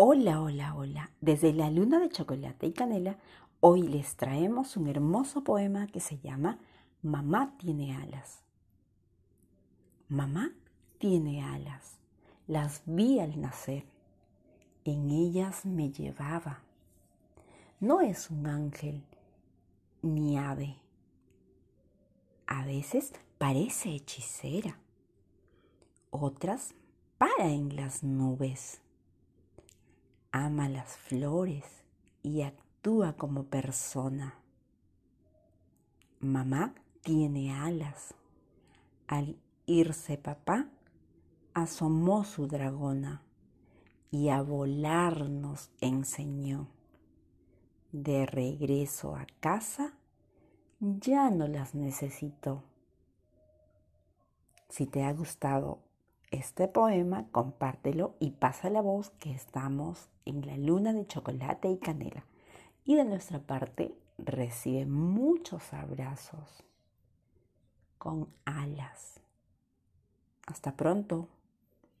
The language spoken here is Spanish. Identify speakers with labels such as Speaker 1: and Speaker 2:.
Speaker 1: Hola, hola, hola. Desde la luna de chocolate y canela, hoy les traemos un hermoso poema que se llama Mamá tiene alas. Mamá tiene alas. Las vi al nacer. En ellas me llevaba. No es un ángel ni ave. A veces parece hechicera. Otras para en las nubes. Ama las flores y actúa como persona. Mamá tiene alas. Al irse papá, asomó su dragona y a volar nos enseñó. De regreso a casa, ya no las necesitó. Si te ha gustado este poema, compártelo y pasa la voz que estamos en la luna de chocolate y canela. Y de nuestra parte, recibe muchos abrazos con alas. Hasta pronto.